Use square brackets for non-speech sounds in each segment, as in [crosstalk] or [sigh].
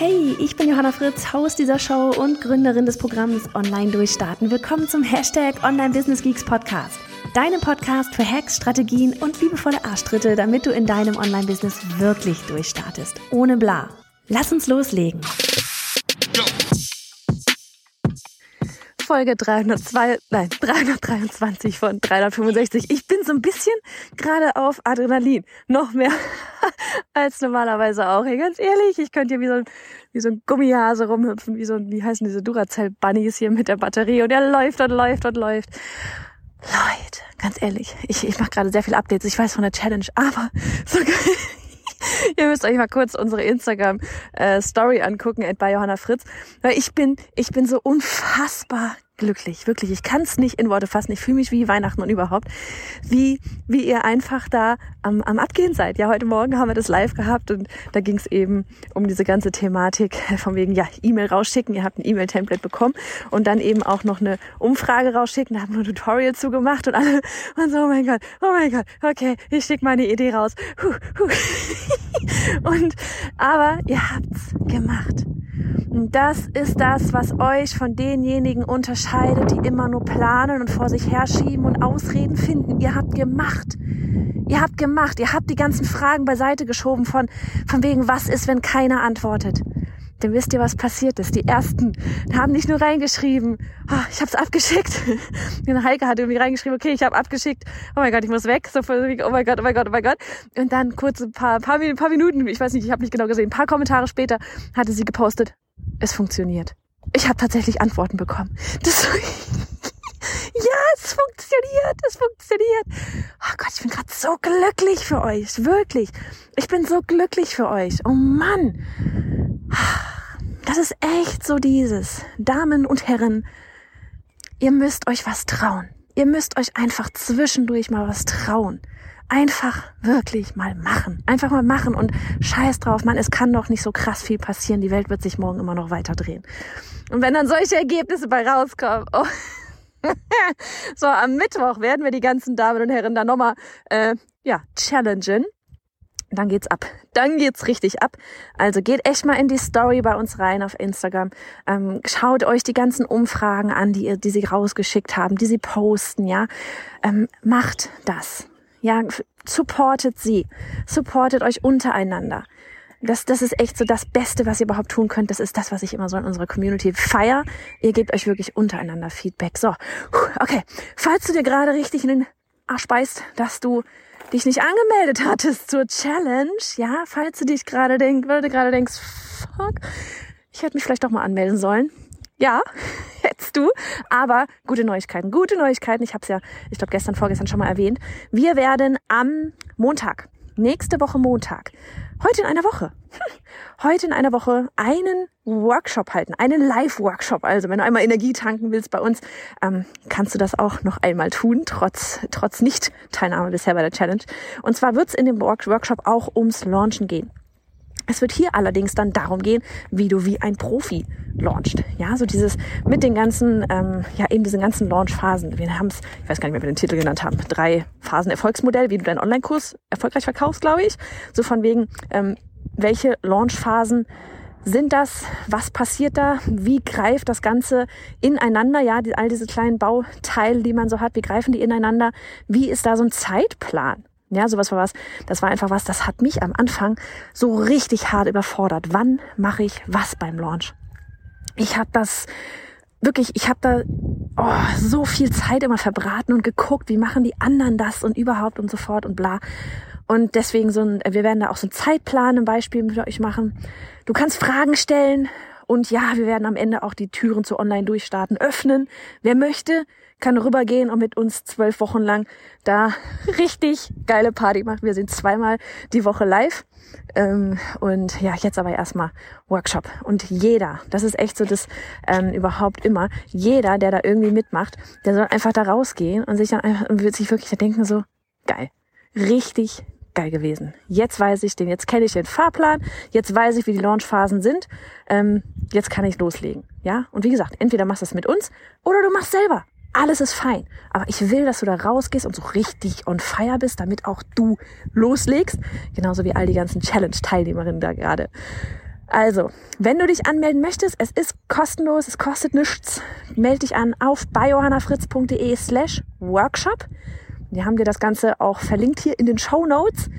Hey, ich bin Johanna Fritz, Haus dieser Show und Gründerin des Programms Online Durchstarten. Willkommen zum Hashtag Online Business Geeks Podcast. Deinem Podcast für Hacks, Strategien und liebevolle Arschtritte, damit du in deinem Online-Business wirklich durchstartest. Ohne bla. Lass uns loslegen. Folge 302, nein, 323 von 365. Ich bin so ein bisschen gerade auf Adrenalin. Noch mehr [laughs] als normalerweise auch. Hey, ganz ehrlich, ich könnte hier wie so ein, wie so ein Gummihase rumhüpfen, wie so ein, wie heißen diese Duracell-Bunnies hier mit der Batterie und er läuft und läuft und läuft. Leute, ganz ehrlich, ich, ich mache gerade sehr viele Updates. Ich weiß von der Challenge, aber [laughs] so Ihr müsst euch mal kurz unsere Instagram äh, Story angucken, bei Johanna Fritz. Weil ich bin, ich bin so unfassbar glücklich, wirklich. Ich kann es nicht in Worte fassen. Ich fühle mich wie Weihnachten und überhaupt, wie wie ihr einfach da am, am Abgehen seid. Ja, heute Morgen haben wir das live gehabt und da ging es eben um diese ganze Thematik [laughs] von wegen ja E-Mail rausschicken. Ihr habt ein E-Mail-Template bekommen und dann eben auch noch eine Umfrage rausschicken. Da haben wir ein Tutorial zugemacht und alle waren so, oh mein Gott, oh mein Gott, okay, ich schicke meine Idee raus. Huh, huh. [laughs] und aber ihr habt's gemacht. Das ist das, was euch von denjenigen unterscheidet, die immer nur planen und vor sich herschieben und Ausreden finden. Ihr habt gemacht. Ihr habt gemacht. Ihr habt die ganzen Fragen beiseite geschoben von, von wegen, was ist, wenn keiner antwortet. Denn wisst ihr, was passiert ist? Die ersten haben nicht nur reingeschrieben, oh, ich habe es abgeschickt. [laughs] Heike hat irgendwie reingeschrieben, okay, ich habe abgeschickt. Oh mein Gott, ich muss weg. So, oh mein Gott, oh mein Gott, oh mein Gott. Und dann kurz ein paar, paar, paar Minuten, ich weiß nicht, ich habe nicht genau gesehen, ein paar Kommentare später hatte sie gepostet, es funktioniert. Ich habe tatsächlich Antworten bekommen. Das, [laughs] ja, es funktioniert, es funktioniert. Oh Gott, ich bin gerade so glücklich für euch, wirklich. Ich bin so glücklich für euch. Oh Mann. Das ist echt so dieses. Damen und Herren, ihr müsst euch was trauen. Ihr müsst euch einfach zwischendurch mal was trauen einfach wirklich mal machen. Einfach mal machen und scheiß drauf, man, es kann doch nicht so krass viel passieren. Die Welt wird sich morgen immer noch weiter drehen. Und wenn dann solche Ergebnisse bei rauskommen, oh. [laughs] so am Mittwoch werden wir die ganzen Damen und Herren dann nochmal, äh, ja, challengen. Dann geht's ab. Dann geht's richtig ab. Also geht echt mal in die Story bei uns rein auf Instagram. Ähm, schaut euch die ganzen Umfragen an, die, ihr, die sie rausgeschickt haben, die sie posten, ja. Ähm, macht das. Ja, supportet sie. Supportet euch untereinander. Das, das ist echt so das Beste, was ihr überhaupt tun könnt. Das ist das, was ich immer so in unserer Community feier. Ihr gebt euch wirklich untereinander Feedback. So, okay. Falls du dir gerade richtig in den Arsch beißt, dass du dich nicht angemeldet hattest zur Challenge, ja, falls du dich gerade denk, gerade denkst, fuck, ich hätte mich vielleicht doch mal anmelden sollen. Ja, hättest du. Aber gute Neuigkeiten. Gute Neuigkeiten. Ich habe es ja, ich glaube, gestern, vorgestern schon mal erwähnt. Wir werden am Montag, nächste Woche Montag, heute in einer Woche, [laughs] heute in einer Woche einen Workshop halten, einen Live-Workshop. Also wenn du einmal Energie tanken willst bei uns, ähm, kannst du das auch noch einmal tun, trotz, trotz Nicht-Teilnahme bisher bei der Challenge. Und zwar wird es in dem Workshop auch ums Launchen gehen. Es wird hier allerdings dann darum gehen, wie du wie ein Profi launcht. Ja, so dieses mit den ganzen, ähm, ja eben diesen ganzen Launch-Phasen. Wir haben es, ich weiß gar nicht mehr, wie wir den Titel genannt haben, drei Phasen Erfolgsmodell, wie du deinen Online-Kurs erfolgreich verkaufst, glaube ich. So von wegen, ähm, welche Launch-Phasen sind das? Was passiert da? Wie greift das Ganze ineinander? Ja, die, all diese kleinen Bauteile, die man so hat, wie greifen die ineinander? Wie ist da so ein Zeitplan? Ja, sowas war was. Das war einfach was, das hat mich am Anfang so richtig hart überfordert. Wann mache ich was beim Launch? Ich habe das wirklich, ich habe da oh, so viel Zeit immer verbraten und geguckt, wie machen die anderen das und überhaupt und so fort und bla. Und deswegen so ein, wir werden da auch so einen Zeitplan im Beispiel mit euch machen. Du kannst Fragen stellen Und ja, wir werden am Ende auch die Türen zu Online-Durchstarten öffnen. Wer möchte, kann rübergehen und mit uns zwölf Wochen lang da [laughs] richtig geile Party machen. Wir sind zweimal die Woche live. Ähm, und ja, jetzt aber erstmal Workshop. Und jeder, das ist echt so das ähm, überhaupt immer, jeder, der da irgendwie mitmacht, der soll einfach da rausgehen und sich dann einfach und wird sich wirklich denken so, geil. Richtig geil gewesen. Jetzt weiß ich den, jetzt kenne ich den Fahrplan, jetzt weiß ich, wie die Launchphasen sind. Ähm, jetzt kann ich loslegen. Ja? Und wie gesagt, entweder machst du es mit uns oder du machst selber. Alles ist fein. Aber ich will, dass du da rausgehst und so richtig on fire bist, damit auch du loslegst. Genauso wie all die ganzen Challenge-Teilnehmerinnen da gerade. Also, wenn du dich anmelden möchtest, es ist kostenlos, es kostet nichts. Meld dich an auf biohannafritz.de slash workshop. Wir haben dir das Ganze auch verlinkt hier in den Show Notes.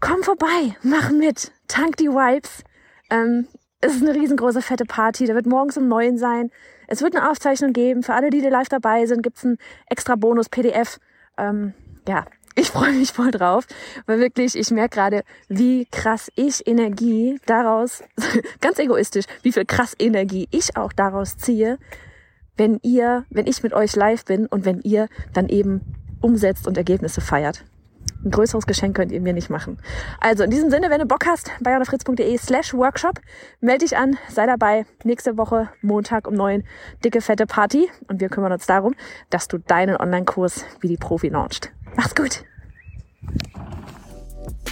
Komm vorbei, mach mit, tank die Vibes. Ähm, es ist eine riesengroße fette Party, da wird morgens um neun sein. Es wird eine Aufzeichnung geben. Für alle, die live dabei sind, gibt's ein extra Bonus-PDF. Ähm, ja, ich [laughs] freue mich voll drauf, weil wirklich, ich merke gerade, wie krass ich Energie daraus, [laughs] ganz egoistisch, wie viel krass Energie ich auch daraus ziehe, wenn ihr, wenn ich mit euch live bin und wenn ihr dann eben umsetzt und Ergebnisse feiert. Ein größeres Geschenk könnt ihr mir nicht machen. Also in diesem Sinne, wenn du Bock hast, bayonafritz.de slash Workshop, melde dich an, sei dabei. Nächste Woche Montag um neun dicke, fette Party und wir kümmern uns darum, dass du deinen Online-Kurs wie die Profi launcht. Mach's gut!